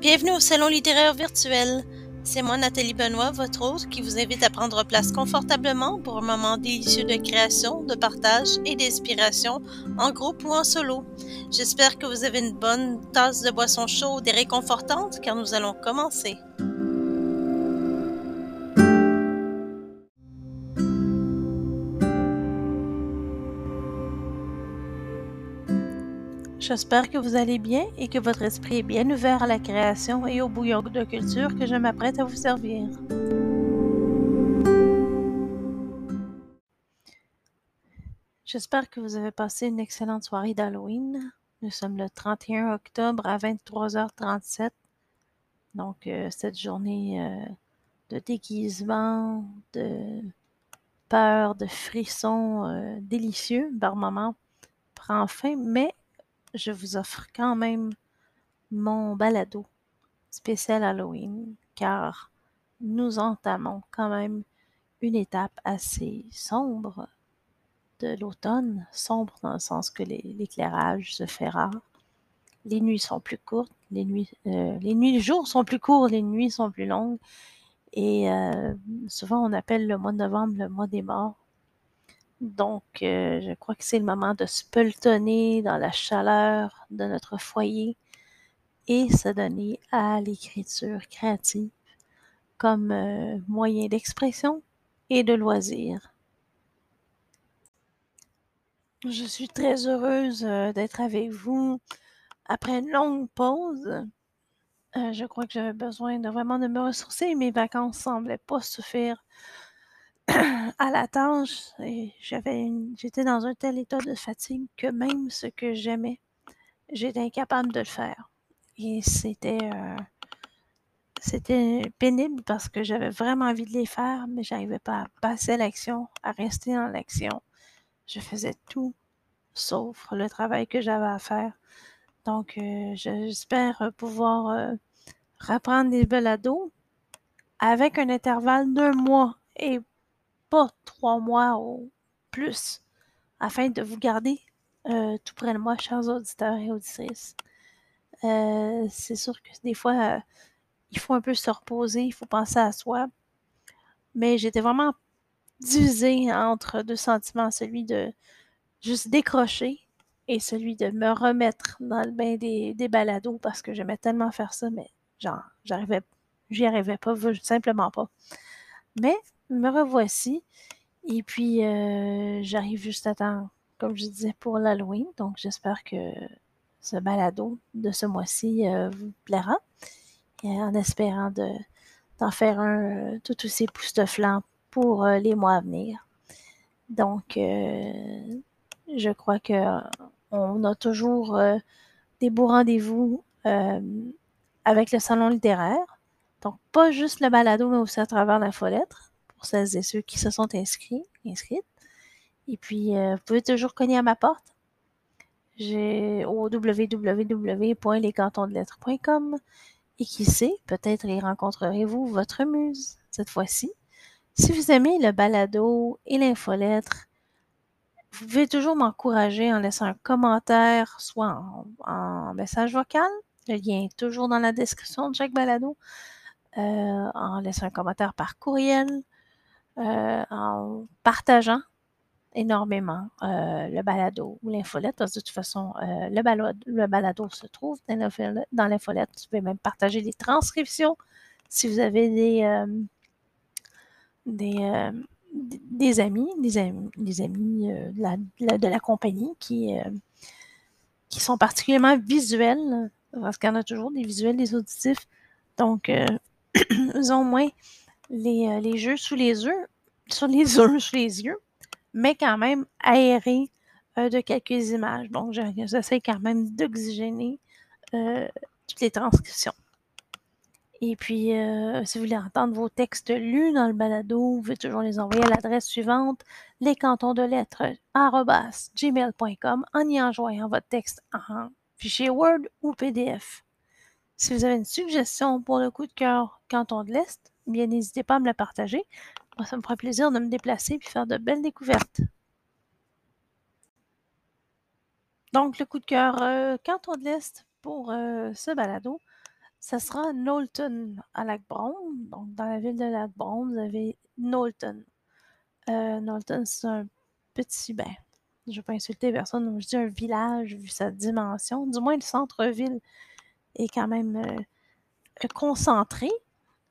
Bienvenue au Salon littéraire virtuel. C'est moi, Nathalie Benoît, votre hôte, qui vous invite à prendre place confortablement pour un moment délicieux de création, de partage et d'inspiration, en groupe ou en solo. J'espère que vous avez une bonne tasse de boisson chaude et réconfortante, car nous allons commencer. J'espère que vous allez bien et que votre esprit est bien ouvert à la création et au bouillon de culture que je m'apprête à vous servir. J'espère que vous avez passé une excellente soirée d'Halloween. Nous sommes le 31 octobre à 23h37. Donc, euh, cette journée euh, de déguisement, de peur, de frissons euh, délicieux par moment prend fin, mais je vous offre quand même mon balado spécial Halloween, car nous entamons quand même une étape assez sombre de l'automne, sombre dans le sens que l'éclairage se fait rare. Les nuits sont plus courtes, les nuits, euh, les nuits, jours sont plus courts, les nuits sont plus longues. Et euh, souvent, on appelle le mois de novembre le mois des morts. Donc, euh, je crois que c'est le moment de se pelletonner dans la chaleur de notre foyer et se donner à l'écriture créative comme euh, moyen d'expression et de loisir. Je suis très heureuse euh, d'être avec vous après une longue pause. je crois que j'avais besoin de vraiment de me ressourcer. Mes vacances semblaient pas suffire à la tâche j'avais j'étais dans un tel état de fatigue que même ce que j'aimais, j'étais incapable de le faire. Et c'était euh, c'était pénible parce que j'avais vraiment envie de les faire, mais j'arrivais pas à passer l'action, à rester dans l'action. Je faisais tout sauf le travail que j'avais à faire. Donc, euh, j'espère pouvoir euh, reprendre des balados avec un intervalle d'un mois et pas trois mois ou plus afin de vous garder euh, tout près de moi, chers auditeurs et auditrices. Euh, c'est sûr que des fois, euh, il faut un peu se reposer, il faut penser à soi. Mais j'étais vraiment divisée entre deux sentiments, celui de juste décrocher et celui de me remettre dans le bain des, des balados parce que j'aimais tellement faire ça, mais genre, j'arrivais, j'y arrivais pas, simplement pas. Mais me revoici. Et puis, euh, j'arrive juste à temps, comme je disais, pour l'Halloween. Donc, j'espère que ce balado de ce mois-ci euh, vous plaira. En espérant de, d'en faire un euh, tout aussi époustouflant pour les mois à venir. Donc, je crois que on a toujours des beaux rendez-vous avec le salon littéraire. Donc, pas juste le balado, mais aussi à travers la lettre pour celles et ceux qui se sont inscrits, inscrites. Et puis, euh, vous pouvez toujours cogner à ma porte. J'ai au www.lescantonsdelettres.com et qui sait, peut-être y rencontrerez-vous votre muse cette fois-ci. Si vous aimez le balado et l'infolettre, vous pouvez toujours m'encourager en laissant un commentaire, soit en, message vocal. Le lien est toujours dans la description de chaque balado. Euh, en laissant un commentaire par courriel euh, en partageant énormément euh, le balado ou l'infolette, parce que de toute façon, euh, le, balado, se trouve dans l'infolette. Tu peux même partager les transcriptions si vous avez des, des, amis, des amis, des amis de, la, compagnie qui, qui sont particulièrement visuels, parce qu'il y en a toujours des visuels, des auditifs. Donc, ils ont moins les, les jeux sous les yeux, sur les yeux, sous les yeux, mais quand même aérés euh, de quelques images. Donc, j'essaie quand même d'oxygéner euh, toutes les transcriptions. Et puis, euh, si vous voulez entendre vos textes lus dans le balado, vous pouvez toujours les envoyer à l'adresse suivante, les cantons de lettres gmail.com en y envoyant votre texte en fichier Word ou PDF. Si vous avez une suggestion pour le coup de cœur canton de l'Est, bien n'hésitez pas à me la partager. Moi, ça me ferait plaisir de me déplacer et faire de belles découvertes. Donc, le coup de cœur euh, canton de l'Est pour euh, ce balado. ça sera Knowlton à Lac-Brome. Donc, dans la ville de Lac-Brome, vous avez Knowlton. Euh, Knowlton, c'est un petit, ben, je ne vais pas insulter personne, je dis un village vu sa dimension. Du moins, le centre-ville est quand même euh, concentré,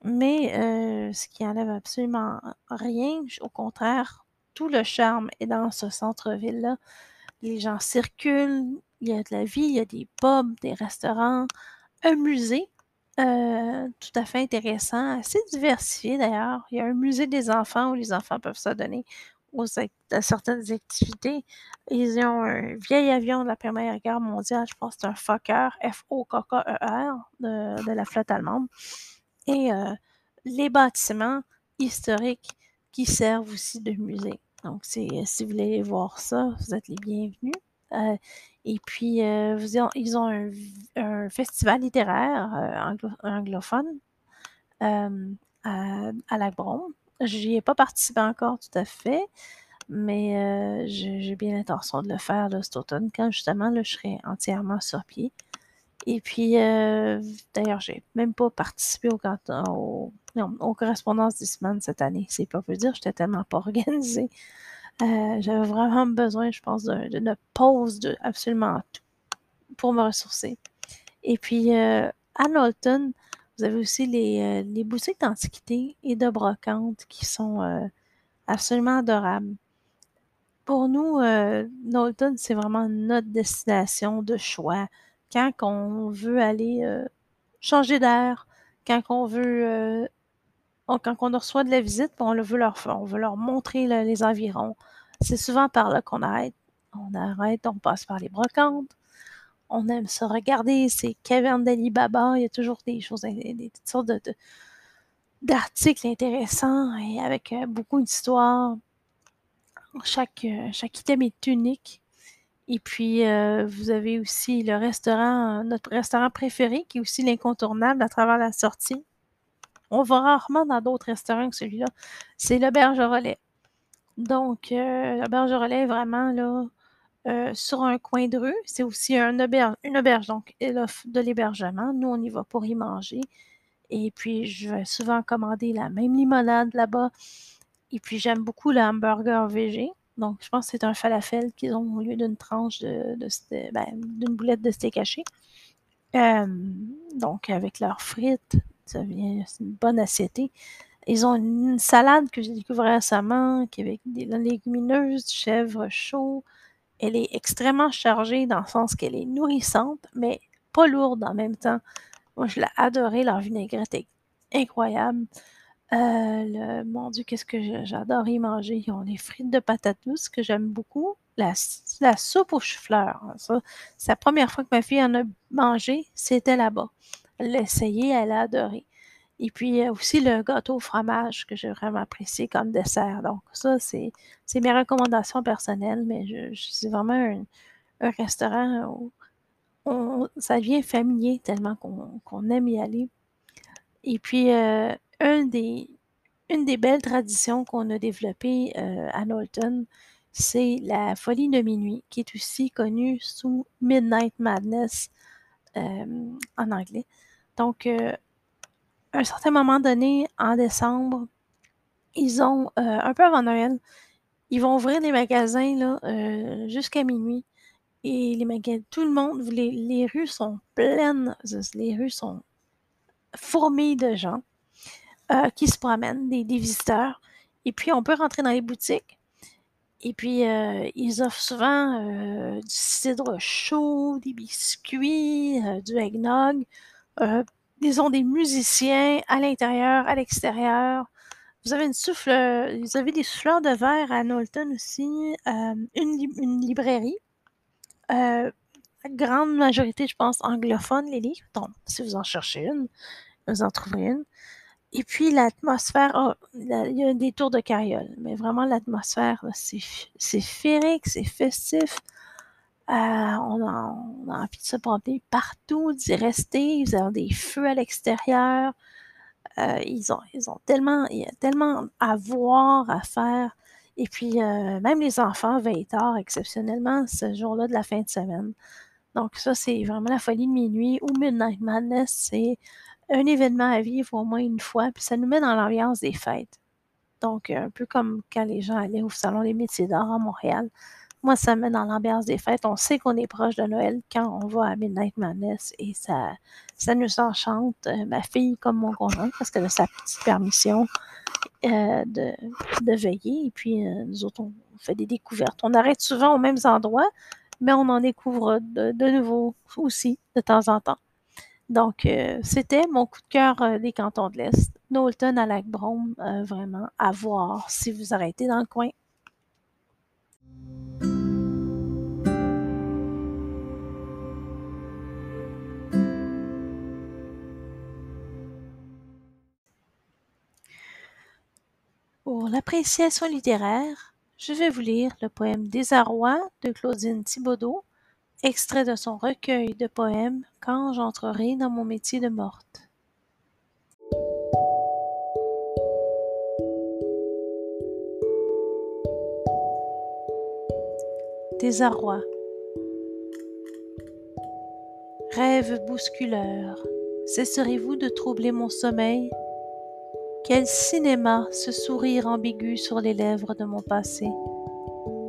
mais euh, ce qui enlève absolument rien. Au contraire, tout le charme est dans ce centre-ville-là. Les gens circulent, il y a de la vie, il y a des pubs, des restaurants, un musée euh, tout à fait intéressant, assez diversifié d'ailleurs. Il y a un musée des enfants où les enfants peuvent s'adonner aux à certaines activités. Ils ont un vieil avion de la Première Guerre mondiale, je pense que c'est un Fokker, F-O-K-K-E-R, de, de, la flotte allemande. Et euh, les bâtiments historiques qui servent aussi de musée. Donc, si vous voulez voir ça, vous êtes les bienvenus. Euh, et puis, euh, ils ont un, festival littéraire euh, anglophone à, à Lac-Brome. J'y ai pas participé encore tout à fait, mais j'ai bien l'intention de le faire cet automne, quand justement je serai entièrement sur pied. Et puis, d'ailleurs, j'ai même pas participé au, au, aux correspondances des semaines cette année. C'est pas peu dire, j'étais tellement pas organisée. Euh, j'avais vraiment besoin, je pense, d'une pause de absolument tout pour me ressourcer. Et puis, euh, à Knowlton, vous avez aussi les, euh, les boutiques d'antiquité et de brocante qui sont absolument adorables. Pour nous, Knowlton, c'est vraiment notre destination de choix. Quand on veut aller changer d'air, quand on veut quand on reçoit de la visite, on veut leur, on veut leur montrer les environs. C'est souvent par là qu'on arrête. On arrête, on passe par les brocantes. On aime se regarder ces cavernes d'Alibaba. Il y a toujours des choses, des, sortes de, d'articles intéressants et avec euh, beaucoup d'histoires. Euh, chaque item est unique. Et puis, euh, vous avez aussi le restaurant, notre restaurant préféré, qui est aussi l'incontournable à travers la sortie. On va rarement dans d'autres restaurants que celui-là. C'est l'auberge relais. Donc, euh, l'auberge relais est vraiment là euh, sur un coin de rue. C'est aussi auberge, une auberge, donc elle offre de l'hébergement. Nous, on y va pour y manger. Et puis, je vais souvent commander la même limonade là-bas. Et puis, j'aime beaucoup le hamburger VG. Donc, je pense que c'est un falafel qu'ils ont au lieu d'une tranche de, ben, d'une boulette de steak haché. Euh, donc, avec leurs frites, ça vient, c'est une bonne assiette. Ils ont une salade que j'ai découvert récemment, qui est avec des légumineuses, du chèvre chaud. Elle est extrêmement chargée dans le sens qu'elle est nourrissante, mais pas lourde en même temps. Moi, je l'ai adoré. Leur vinaigrette est incroyable. Euh, mon Dieu, qu'est-ce que j'adore y manger. Ils ont des frites de patates douces que j'aime beaucoup. La, soupe aux chou-fleurs. c'est la première fois que ma fille en a mangé, c'était là-bas. Elle l'a essayé, elle a adoré. Et puis aussi le gâteau au fromage que j'ai vraiment apprécié comme dessert. Donc ça, c'est mes recommandations personnelles, mais c'est vraiment un, restaurant où ça devient familier tellement qu'on aime y aller. Et puis, euh, une des belles traditions qu'on a développées euh, à Knowlton, c'est la folie de minuit, qui est aussi connue sous Midnight Madness euh, en anglais. Donc, euh, à un certain moment donné, en décembre, ils ont, un peu avant Noël, ils vont ouvrir les magasins jusqu'à minuit. Et les magasins, tout le monde, les, les, rues sont pleines, les rues sont fourmillées de gens qui se promènent, des, visiteurs. Et puis, on peut rentrer dans les boutiques. Et puis, ils offrent souvent du cidre chaud, des biscuits, du eggnog. Euh, disons des musiciens à l'intérieur, à l'extérieur. Vous avez une souffle, vous avez des souffleurs de verre à Knowlton aussi, euh, une, librairie. Euh, la grande majorité, je pense, anglophone, les livres. Donc, si vous en cherchez une, vous en trouverez une. Et puis l'atmosphère, oh, il y a des tours de carriole, mais vraiment l'atmosphère, c'est féerique, c'est festif. Euh, on, a, envie de se promener partout, d'y rester. Ils ont des feux à l'extérieur. Euh, ils, ont, ils ont tellement, il y a tellement à voir, à faire. Et puis, euh, même les enfants veillent tard exceptionnellement ce jour-là de la fin de semaine. Donc ça, c'est vraiment la folie de minuit ou Midnight Madness, c'est un événement à vivre au moins une fois, puis ça nous met dans l'ambiance des fêtes. Donc, un peu comme quand les gens allaient au Salon des métiers d'art à Montréal. Moi, ça me met dans l'ambiance des fêtes. On sait qu'on est proche de Noël quand on va à Midnight Madness et ça, ça nous enchante. Euh, ma fille comme mon conjoint, parce qu'elle a sa petite permission euh, de, veiller. Et puis, euh, nous autres, on fait des découvertes. On arrête souvent aux mêmes endroits, mais on en découvre de, de nouveau aussi de temps en temps. Donc, euh, c'était mon coup de cœur euh, des cantons de l'Est. Knowlton à Lac-Brome, euh, vraiment à voir si vous arrêtez dans le coin. Pour l'appréciation littéraire, je vais vous lire le poème Désarroi de Claudine Thibaudot, extrait de son recueil de poèmes Quand j'entrerai dans mon métier de morte. Désarroi. Rêve bousculeur, cesserez-vous de troubler mon sommeil? Quel cinéma ce sourire ambigu sur les lèvres de mon passé?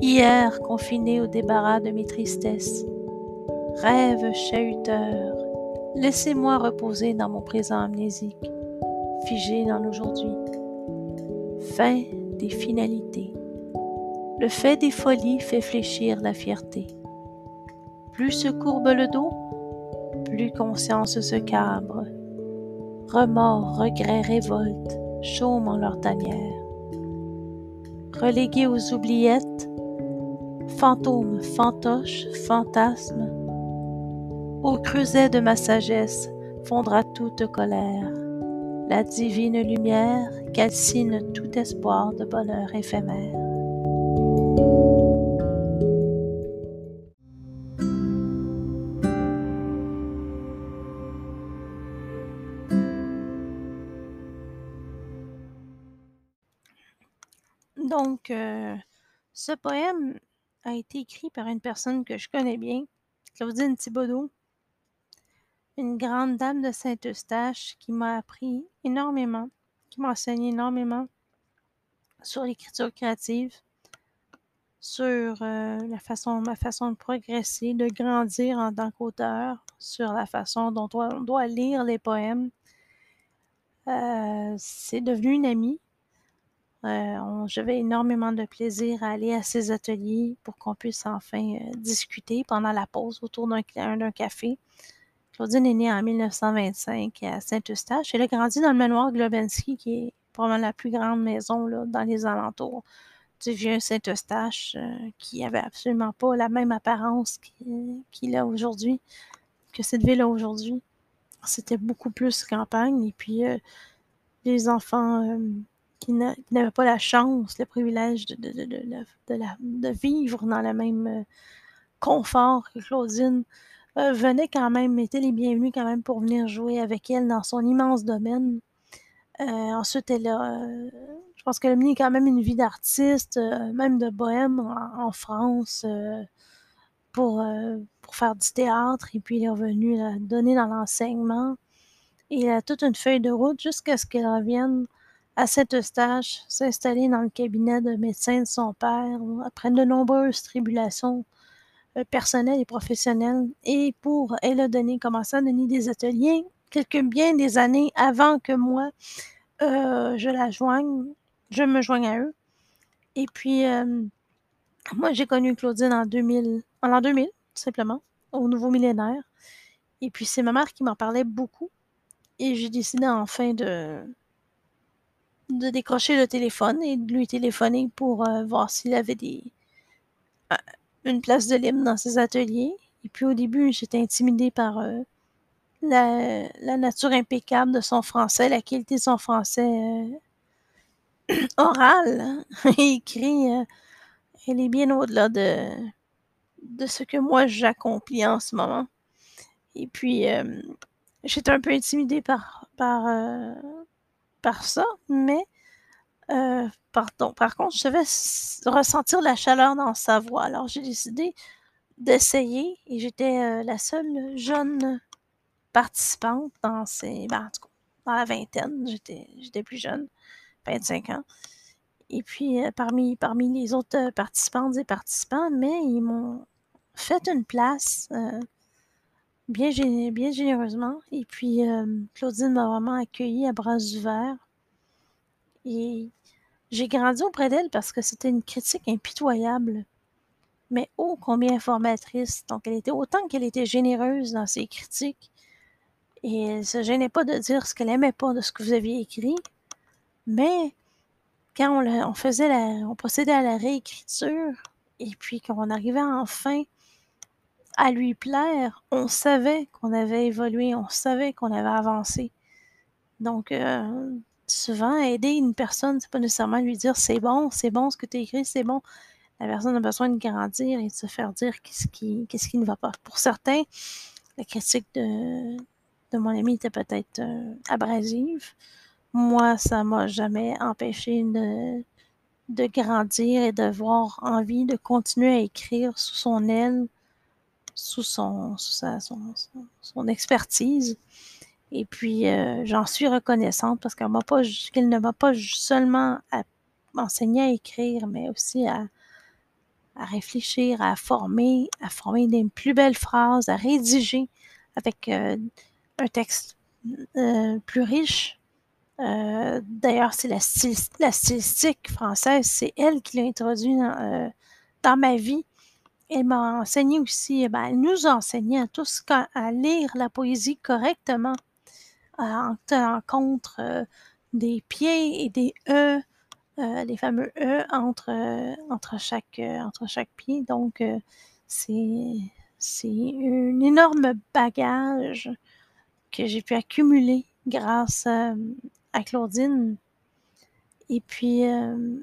Hier confiné au débarras de mes tristesses, Rêve chahuteur, laissez-moi reposer dans mon présent amnésique, figé dans l'aujourd'hui. Fin des finalités. Le fait des folies fait fléchir la fierté. Plus se courbe le dos, plus conscience se cabre. Remords, regrets, révoltes chôment en leur tanière. Relégués aux oubliettes, fantômes, fantoches, fantasmes, au creuset de ma sagesse fondra toute colère. La divine lumière calcine tout espoir de bonheur éphémère. Donc, euh, ce poème a été écrit par une personne que je connais bien, Claudine Thibaudot, une grande dame de Saint-Eustache qui m'a appris énormément, qui m'a enseigné énormément sur l'écriture créative, sur euh, ma façon de progresser, de grandir en tant qu'auteur, sur la façon dont on doit lire les poèmes. Euh, c'est devenu une amie. Euh, J'avais énormément de plaisir à aller à ses ateliers pour qu'on puisse enfin discuter pendant la pause autour d'un café. Claudine est née en 1925 à Saint-Eustache. Elle a grandi dans le manoir Globensky, qui est probablement la plus grande maison là, dans les alentours du vieux Saint-Eustache, euh, qui avait absolument pas la même apparence qu'il a aujourd'hui, que cette ville a aujourd'hui. C'était beaucoup plus campagne. Et puis, euh, les enfants euh, qui n'avaient pas la chance, le privilège de vivre dans le même confort que Claudine, euh, venaient quand même, étaient les bienvenus quand même pour venir jouer avec elle dans son immense domaine. Euh, ensuite, elle euh, je pense qu'elle a mené quand même une vie d'artiste, même de bohème en, France, pour, faire du théâtre. Et puis, elle est revenue donner dans l'enseignement. Et elle a toute une feuille de route jusqu'à ce qu'elle revienne à cet stage, s'installer dans le cabinet de médecin de son père, après de nombreuses tribulations euh, personnel et professionnel. Et pour elle a donné, commencé à donner des ateliers quelques bien des années avant que moi euh, je la joigne, je me joigne à eux. Et puis euh, moi j'ai connu Claudine en 2000, en l'an 2000 simplement, au nouveau millénaire. Et puis c'est ma mère qui m'en parlait beaucoup. Et j'ai décidé enfin de de décrocher le téléphone et de lui téléphoner pour voir s'il avait des une place de libre dans ses ateliers. Et puis au début, j'étais intimidée par euh, la, nature impeccable de son français, la qualité de son français euh, oral et écrit. Euh, elle est bien au-delà de, ce que moi j'accomplis en ce moment. Et puis, j'étais un peu intimidée par ça, mais euh. Par contre, je devais ressentir la chaleur dans sa voix. Alors, j'ai décidé d'essayer et j'étais la seule jeune participante dans ces. Ben, en tout cas, dans la vingtaine, j'étais plus jeune, 25 ans. Et puis, parmi, parmi les autres participantes et participants, mais ils m'ont fait une place bien, bien généreusement. Et puis, Claudine m'a vraiment accueilli à bras ouverts. Et j'ai grandi auprès d'elle parce que c'était une critique impitoyable, mais ô combien informatrice. Donc, elle était autant qu'elle était généreuse dans ses critiques. Et elle se gênait pas de dire ce qu'elle aimait pas de ce que vous aviez écrit. Mais quand on, on faisait la, on procédait à la réécriture, et puis quand on arrivait enfin à lui plaire, on savait qu'on avait évolué, on savait qu'on avait avancé. Donc, euh, souvent, aider une personne, c'est pas nécessairement lui dire c'est bon, c'est bon ce que tu écrit, c'est bon. La personne a besoin de grandir et de se faire dire qu'est-ce qui, qu'est-ce qui ne va pas. Pour certains, la critique de, de mon ami était peut-être euh, abrasive. Moi, ça m'a jamais empêché de, de grandir et d'avoir envie de continuer à écrire sous son aile, sous son, sous sa, son, son expertise. Et puis, euh, j'en suis reconnaissante parce qu'elle ne m'a pas seulement enseigné à écrire, mais aussi à, réfléchir, à former, à former des plus belles phrases, à rédiger avec euh, un texte euh, plus riche. D'ailleurs, c'est la, stylistique française, c'est elle qui l'a introduit dans, ma vie. Elle m'a enseigné aussi, ben, elle nous a enseigné à tous à lire la poésie correctement en tenant euh, des pieds et des E, euh, les fameux E entre, euh, chaque, entre chaque pied. Donc, c'est un énorme bagage que j'ai pu accumuler grâce à, Claudine. Et puis,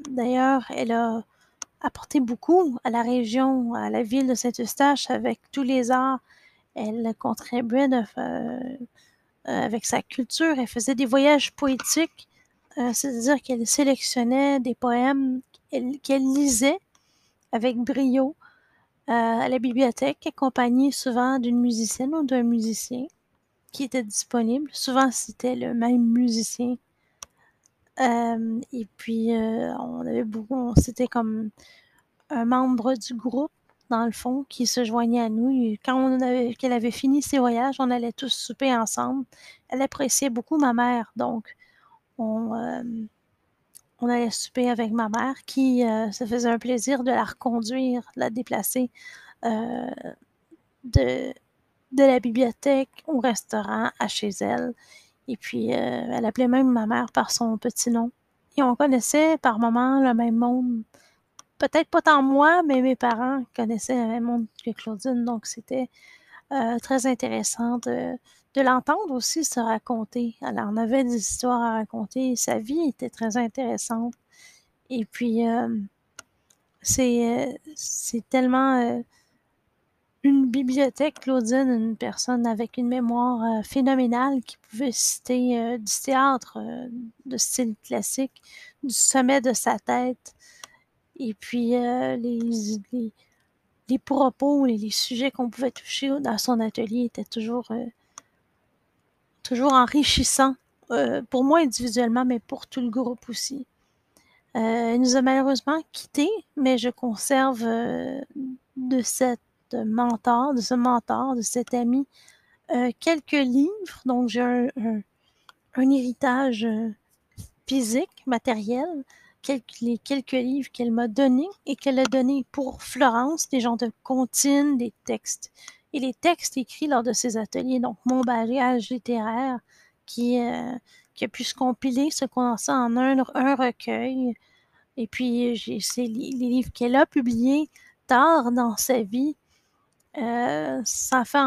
d'ailleurs, elle a apporté beaucoup à la région, à la ville de Saint-Eustache avec tous les arts. Elle contribuait de, euh, avec sa culture. Elle faisait des voyages poétiques, euh, c'est-à-dire qu'elle sélectionnait des poèmes qu'elle lisait avec brio euh, à la bibliothèque, accompagnée souvent d'une musicienne ou d'un musicien qui était disponible. Souvent, c'était le même musicien. et puis, on avait beaucoup, c'était comme un membre du groupe dans le fond, qui se joignait à nous. quand on avait, qu'elle avait fini ses voyages, on allait tous souper ensemble. Elle appréciait beaucoup ma mère, donc on, euh, on allait souper avec ma mère, qui euh, se faisait un plaisir de la reconduire, de la déplacer euh, de, de la bibliothèque au restaurant à chez elle. Et puis, elle appelait même ma mère par son petit nom. Et on connaissait par moments le même monde peut-être pas tant moi, mais mes parents connaissaient le même monde que Claudine, donc c'était euh, très intéressant de, l'entendre aussi se raconter. Alors, on avait des histoires à raconter, sa vie était très intéressante. Et puis, euh, euh, c'est tellement une bibliothèque, Claudine, une personne avec une mémoire phénoménale qui pouvait citer du théâtre de style classique, du sommet de sa tête et puis, euh, les, les, propos et les sujets qu'on pouvait toucher dans son atelier étaient toujours, euh, toujours enrichissants, euh, pour moi individuellement, mais pour tout le groupe aussi. il nous a malheureusement quittés, mais je conserve de cette mentor, de ce mentor, de cet ami, quelques livres. Donc, j'ai un, un, héritage physique, matériel, les quelques livres qu'elle m'a donnés et qu'elle a donnés pour Florence, des gens de comptines, des textes. Et les textes écrits lors de ces ateliers, donc mon bagage littéraire qui, euh, a pu se compiler, se condenser en un, un recueil. Et puis, les, les livres qu'elle a publiés tard dans sa vie. Euh, ça, fait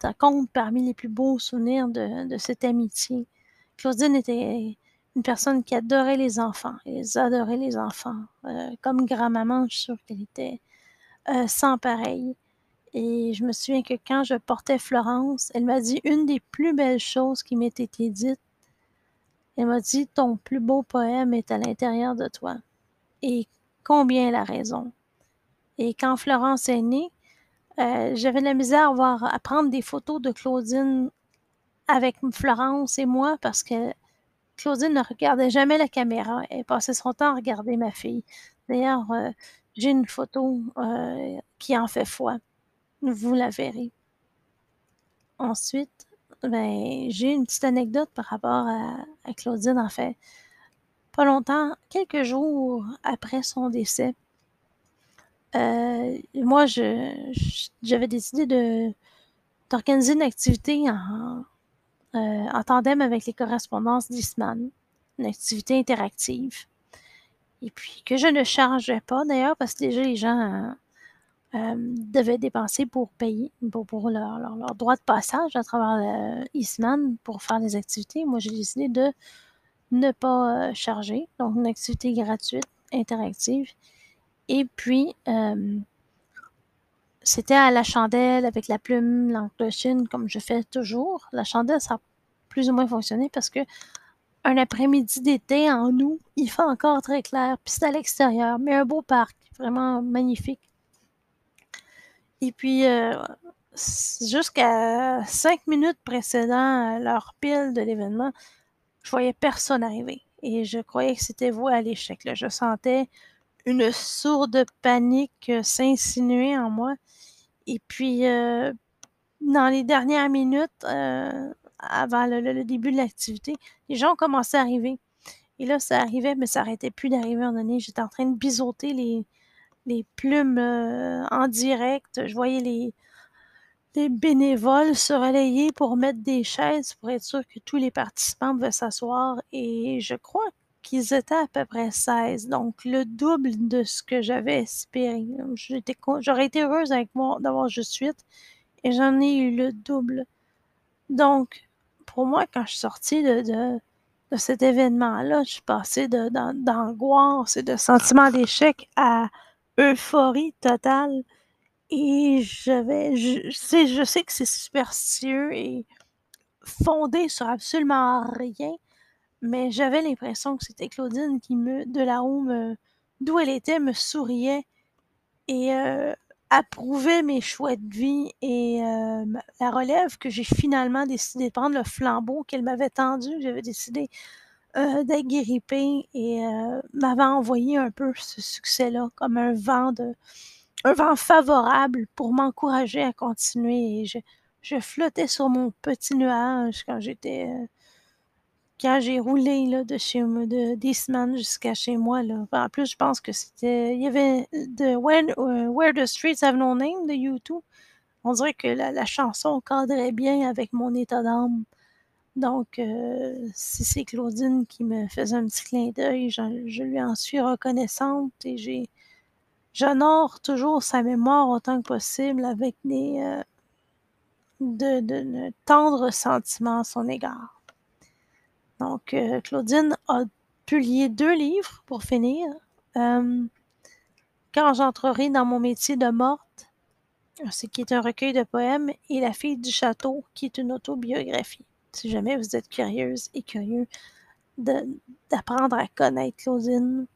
ça compte parmi les plus beaux souvenirs de, de cette amitié. Claudine était une personne qui adorait les enfants. Elle adorait les enfants. Euh, comme grand-maman, je suis sûre qu'elle était euh, sans pareil. Et je me souviens que quand je portais Florence, elle m'a dit une des plus belles choses qui m'ait été dites. Elle m'a dit Ton plus beau poème est à l'intérieur de toi. Et combien elle a raison. Et quand Florence est née, Euh, j'avais de la misère à, voir, à prendre des photos de Claudine avec Florence et moi parce que Claudine ne regardait jamais la caméra. Elle passait son temps à regarder ma fille. D'ailleurs, euh, j'ai une photo euh, qui en fait foi. Vous la verrez. Ensuite, ben, j'ai une petite anecdote par rapport à, Claudine, en fait. Pas longtemps, quelques jours après son décès, euh, moi, j'avais décidé d'organiser une activité en, euh, en tandem avec les correspondances d'Isman, une activité interactive. Et puis que je ne chargeais pas d'ailleurs, parce que déjà les gens euh, devaient dépenser pour payer, pour, leur, droit de passage à travers Isman pour faire des activités. Moi, j'ai décidé de ne pas charger, donc une activité gratuite, interactive. Et puis, euh, c'était à la chandelle avec la plume, l'encre comme je fais toujours. La chandelle, ça a plus ou moins fonctionné parce que un après-midi d'été en août, il fait encore très clair, puis c'est à l'extérieur, mais un beau parc, vraiment magnifique. Et puis, euh, jusqu'à cinq minutes précédant leur pile de l'événement, je voyais personne arriver. Et je croyais que c'était vous à l'échec. Je sentais une sourde panique s'insinuer en moi. Et puis, euh, dans les dernières minutes, euh, avant le, début de l'activité, les gens ont commencé à arriver. Et là, ça arrivait, mais ça n'arrêtait plus d'arriver en donné. J'étais en train de biseauter les, plumes euh, en direct. Je voyais les, les bénévoles se relayer pour mettre des chaises pour être sûr que tous les participants pouvaient s'asseoir. Et je crois qu'ils étaient à peu près 16, donc le double de ce que j'avais espéré. J'aurais été heureuse avec moi d'avoir juste 8 et j'en ai eu le double. Donc, pour moi, quand je suis sortie de, cet événement-là, je suis passée d'angoisse et de sentiment d'échec à euphorie totale. Et je sais que c'est superstitieux et fondé sur absolument rien, mais j'avais l'impression que c'était Claudine qui me, de là haut, d'où elle était, me souriait et euh, approuvait mes choix de vie et euh, la relève que j'ai finalement décidé de prendre, le flambeau qu'elle m'avait tendu, j'avais décidé euh, d'agripper et euh, m'avait envoyé un peu ce succès-là comme un vent de un vent favorable pour m'encourager à continuer je, flottais sur mon petit nuage quand j'étais quand j'ai roulé là, de chez de d'Eastman jusqu'à chez moi, là, en plus, je pense que c'était. Il y avait de When, uh, Where the Streets Have No Name de YouTube. On dirait que la, la chanson cadrait bien avec mon état d'âme. Donc, euh, si c'est Claudine qui me faisait un petit clin d'œil, je, je, lui en suis reconnaissante et j'ai. J'honore toujours sa mémoire autant que possible avec des. Euh, de, de, de tendres sentiments à son égard. Donc, euh, Claudine a publié deux livres pour finir. Euh, Quand j'entrerai dans mon métier de morte, ce qui est un recueil de poèmes, et La fille du château, qui est une autobiographie. Si jamais vous êtes curieuse et curieux d'apprendre à connaître Claudine,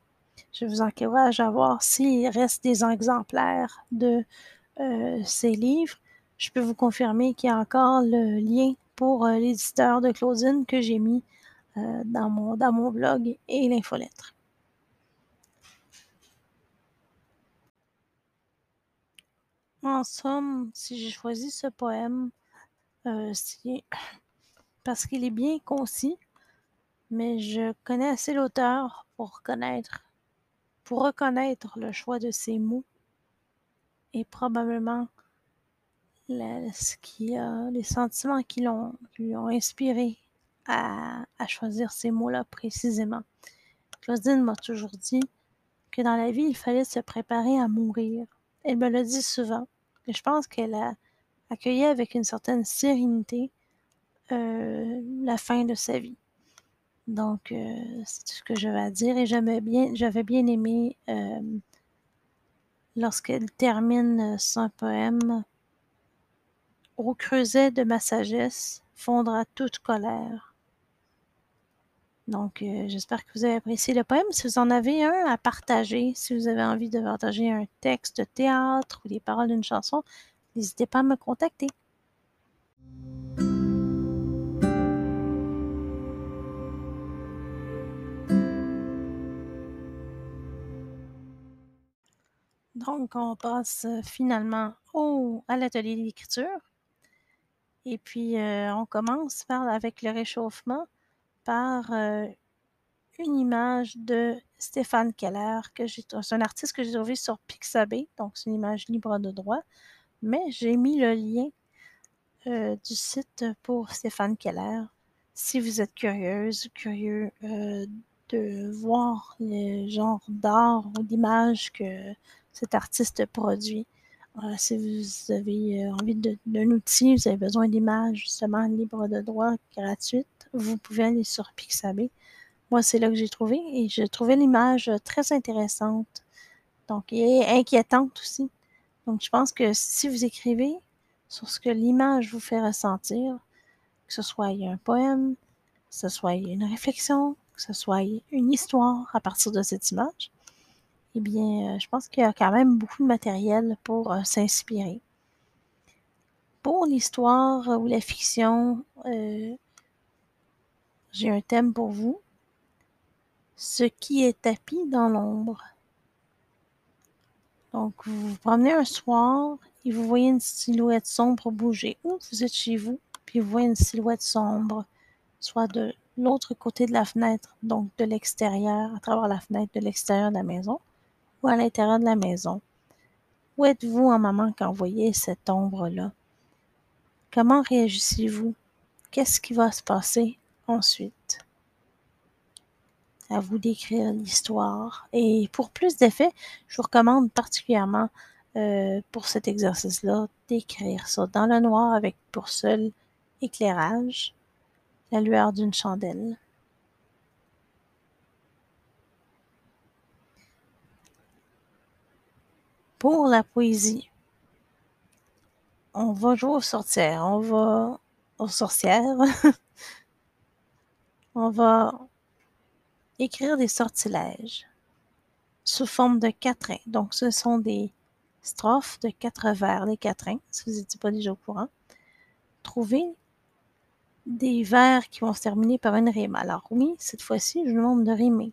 je vous encourage à voir s'il reste des exemplaires de euh, ces livres. Je peux vous confirmer qu'il y a encore le lien pour euh, l'éditeur de Claudine que j'ai mis euh, dans, mon, dans mon blog et l'infolettre. En somme, si j'ai choisi ce poème, euh, c'est parce qu'il est bien concis, mais je connais assez l'auteur pour pour reconnaître le choix de ses mots et probablement qui les sentiments qui l'ont, lui ont inspiré à, choisir ces mots-là précisément. Claudine m'a toujours dit que dans la vie, il fallait se préparer à mourir. Elle me l'a dit souvent. Et je pense qu'elle a accueilli avec une certaine sérénité euh, la fin de sa vie. Donc, euh, c'est tout ce que j'avais à dire. Et j'avais bien, j'avais bien aimé euh, lorsqu'elle termine son poème Au creuset de ma sagesse fondra toute colère. Donc, euh, j'espère que vous avez apprécié le poème. Si vous en avez un à partager, si vous avez envie de partager un texte de théâtre ou des paroles d'une chanson, n'hésitez pas à me contacter. Donc, on passe finalement au, à l'atelier d'écriture. Et puis, euh, on commence par, avec le réchauffement par euh, une image de Stéphane Keller, c'est un artiste que j'ai trouvé sur Pixabay, donc c'est une image libre de droit. Mais j'ai mis le lien euh, du site pour Stéphane Keller. Si vous êtes curieuse, curieux de voir le genre d'art ou d'image que cet artiste produit, si vous avez euh, envie d'un outil, vous avez besoin d'images justement libres de droit, gratuites, vous pouvez aller sur Pixabay. Moi, c'est là que j'ai trouvé et j'ai trouvé l'image très intéressante, donc et inquiétante aussi. Donc, je pense que si vous écrivez sur ce que l'image vous fait ressentir, que ce soit un poème, que ce soit une réflexion, que ce soit une histoire à partir de cette image, eh bien, euh, je pense qu'il y a quand même beaucoup de matériel pour euh, s'inspirer. Pour l'histoire ou la fiction, euh, j'ai un thème pour vous. Ce qui est tapis dans l'ombre. Donc, vous vous promenez un soir et vous voyez une silhouette sombre bouger. Ou vous êtes chez vous, puis vous voyez une silhouette sombre, soit de l'autre côté de la fenêtre, donc de l'extérieur, à travers la fenêtre de l'extérieur de la maison, ou à l'intérieur de la maison. Où êtes-vous en moment quand vous voyez cette ombre-là? Comment réagissez-vous? Qu'est-ce qui va se passer? Ensuite? À vous d'écrire l'histoire. Et pour plus d'effets, je vous recommande particulièrement euh, pour cet exercice-là d'écrire ça dans le noir avec pour seul éclairage la lueur d'une chandelle. pour la poésie, on va jouer aux sorcières, on va aux sorcières, on va écrire des sortilèges sous forme de quatrains. Donc, ce sont des strophes de quatre vers, les quatrains, si vous n'étiez pas déjà au courant. Trouvez des vers qui vont se terminer par une rime. Alors oui, cette fois-ci, je vous demande de rimer.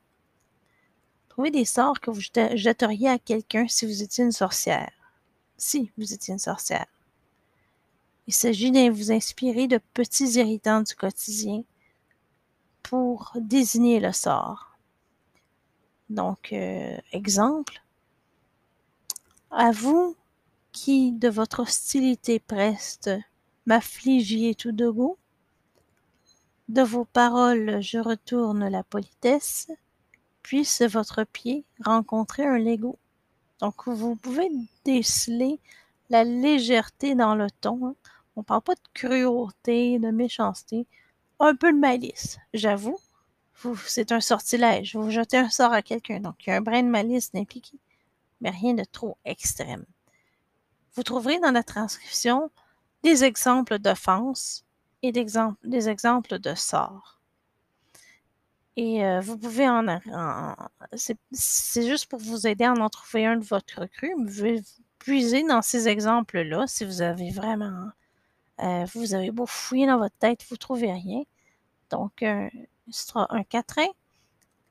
Trouvez des sorts que vous jetteriez à quelqu'un si vous étiez une sorcière. Si vous étiez une sorcière. Il s'agit de vous inspirer de petits irritants du quotidien pour désigner le sort. Donc, euh, exemple, à vous qui de votre hostilité preste m'affligiez tout de goût, de vos paroles je retourne la politesse, puisse votre pied rencontrer un Lego. Donc, vous pouvez déceler la légèreté dans le ton. Hein. On ne parle pas de cruauté, de méchanceté, un peu de malice, j'avoue. C'est un sortilège. Vous jetez un sort à quelqu'un. Donc, il y a un brin de malice impliqué, mais rien de trop extrême. Vous trouverez dans la transcription des exemples d'offenses et des exemples de sorts. Et euh, vous pouvez en, c'est juste pour vous aider à en trouver un de votre cru. Vous pouvez puiser dans ces exemples-là si vous avez vraiment, euh, vous avez beau fouiller dans votre tête, vous ne trouvez rien. Donc, un, un quatrain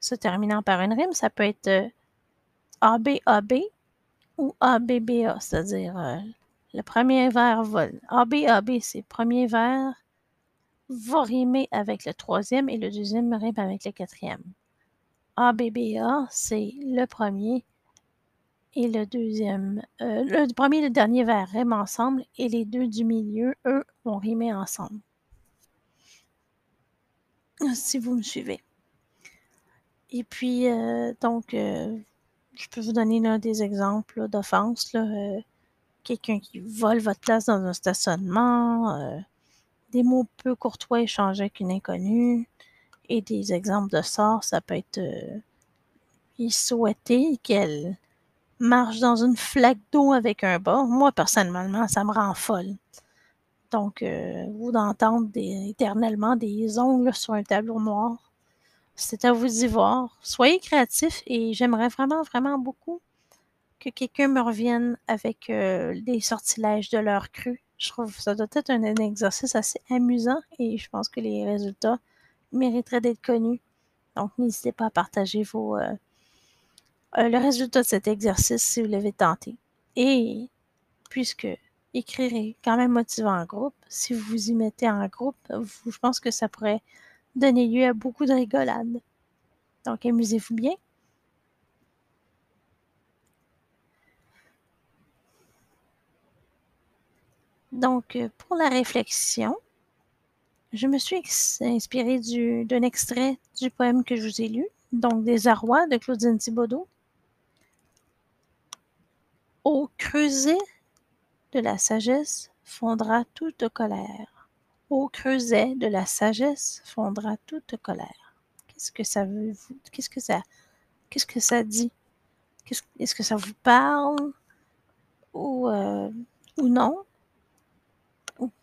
se terminant par une rime, ça peut être ABAB euh, ou ABBA, c'est-à-dire le premier vers vol. ABAB, c'est premier vers va rimer avec le troisième et le deuxième rime avec le quatrième. ABBA, c'est le premier et le deuxième. Euh, le premier et le dernier vers riment ensemble et les deux du milieu, eux, vont rimer ensemble. Si vous me suivez. Et puis, euh, donc, euh, je peux vous donner des exemples d'offenses. Quelqu'un qui vole votre place dans un stationnement des mots peu courtois échangés avec une inconnue et des exemples de sorts, ça peut être il souhaitait qu'elle marche dans une flaque d'eau avec un bas. Moi, personnellement, ça me rend folle. Donc, euh, vous d'entendre éternellement des ongles sur un tableau noir, c'est à vous d'y voir. Soyez créatifs et j'aimerais vraiment, vraiment beaucoup que quelqu'un me revienne avec euh, des sortilèges de leur cru. Je trouve que ça doit être un, exercice assez amusant et je pense que les résultats mériteraient d'être connus. Donc, n'hésitez pas à partager vos, euh, euh, le résultat de cet exercice si vous l'avez tenté. Et puisque écrire est quand même motivant en groupe, si vous vous y mettez en groupe, je pense que ça pourrait donner lieu à beaucoup de rigolades. Donc, amusez-vous bien. Donc, euh, pour la réflexion, je me suis inspirée d'un extrait du poème que je vous ai lu, donc Des Arrois de Claudine Thibaudot. Au creuset de la sagesse fondra toute colère. Au creuset de la sagesse fondra toute colère. Qu'est-ce que ça veut Qu'est-ce que ça Qu'est-ce que ça dit? Est-ce que ça vous parle? Ou, euh, ou non?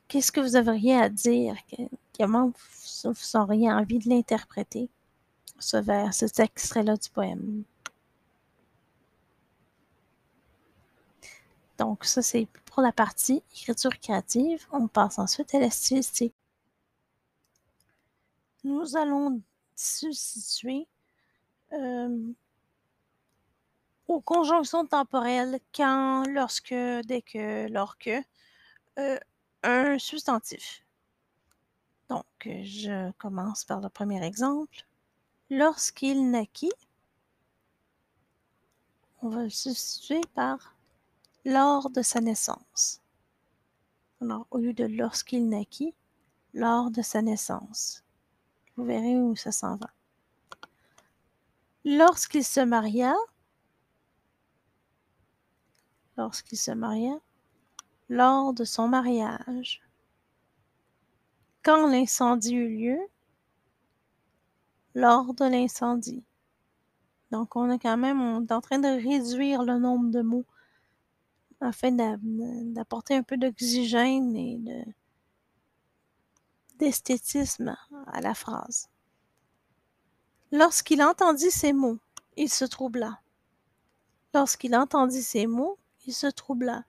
Qu'est-ce que vous auriez à dire? Comment vous, auriez envie de l'interpréter, ce vers, cet extrait-là du poème? Donc, ça, c'est pour la partie écriture créative. On passe ensuite à la stylistique. Nous allons se situer euh, aux conjonctions temporelles quand, lorsque, dès que, lorsque, euh, un substantif. Donc, je commence par le premier exemple. Lorsqu'il naquit, on va le substituer par lors de sa naissance. Alors, au lieu de lorsqu'il naquit, lors de sa naissance. Vous verrez où ça s'en va. Lorsqu'il se maria, lorsqu'il se maria, lors de son mariage. Quand l'incendie eut lieu, lors de l'incendie. Donc, on est quand même on est en train de réduire le nombre de mots afin d'apporter un peu d'oxygène et d'esthétisme à la phrase. Lorsqu'il entendit ces mots, il se troubla. Lorsqu'il entendit ces mots, il se troubla.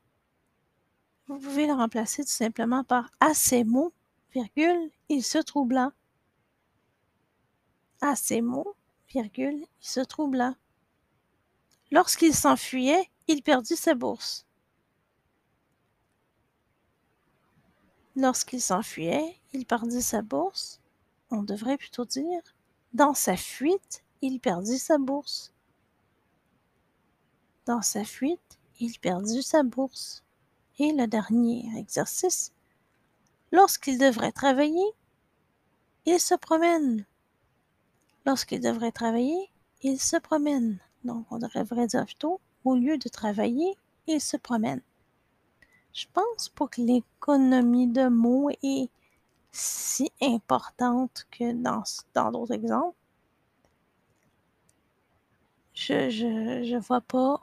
Vous pouvez le remplacer tout simplement par à ces mots, virgule, il se troubla. À ces mots, virgule, il se troubla. Lorsqu'il s'enfuyait, il perdit sa bourse. Lorsqu'il s'enfuyait, il perdit sa bourse. On devrait plutôt dire dans sa fuite, il perdit sa bourse. Dans sa fuite, il perdit sa bourse. Et le dernier exercice, lorsqu'il devrait travailler, il se promène. Lorsqu'il devrait travailler, il se promène. Donc, on devrait dire plutôt, au lieu de travailler, il se promène. Je pense pas que l'économie de mots est si importante que dans d'autres exemples. Je, je, vois pas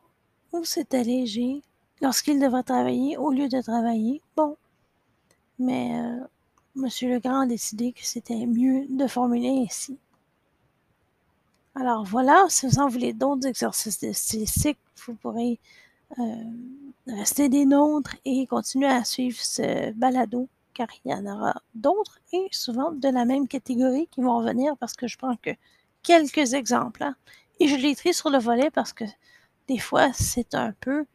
où c'est allégé lorsqu'il devrait travailler au lieu de travailler. Bon, mais euh, M. Legrand a décidé que c'était mieux de formuler ainsi. Alors voilà, si vous en voulez d'autres exercices de stylistique, vous pourrez euh, rester des nôtres et continuer à suivre ce balado, car il y en aura d'autres et souvent de la même catégorie qui vont revenir parce que je prends que quelques exemples. Hein. Et je les trie sur le volet parce que des fois, c'est un peu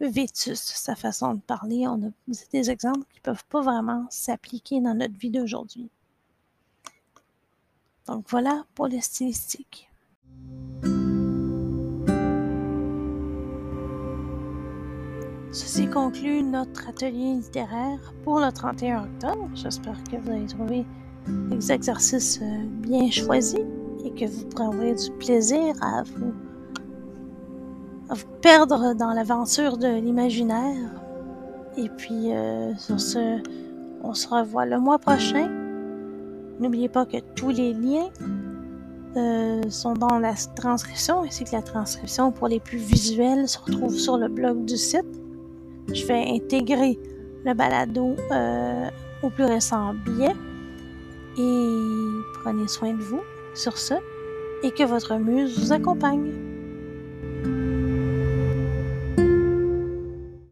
vétuste, sa façon de parler. On des exemples qui ne peuvent pas vraiment s'appliquer dans notre vie d'aujourd'hui. Donc voilà pour le stylistique. Ceci conclut notre atelier littéraire pour le 31 octobre. J'espère que vous avez trouvé les exercices euh, bien choisis et que vous prendrez du plaisir à vous vous perdre dans l'aventure de l'imaginaire. Et puis, euh, sur ce, on se revoit le mois prochain. N'oubliez pas que tous les liens euh, sont dans la transcription, ainsi que la transcription pour les plus visuels se retrouve sur le blog du site. Je vais intégrer le balado euh, au plus récent billet. Et prenez soin de vous sur ce et que votre muse vous accompagne.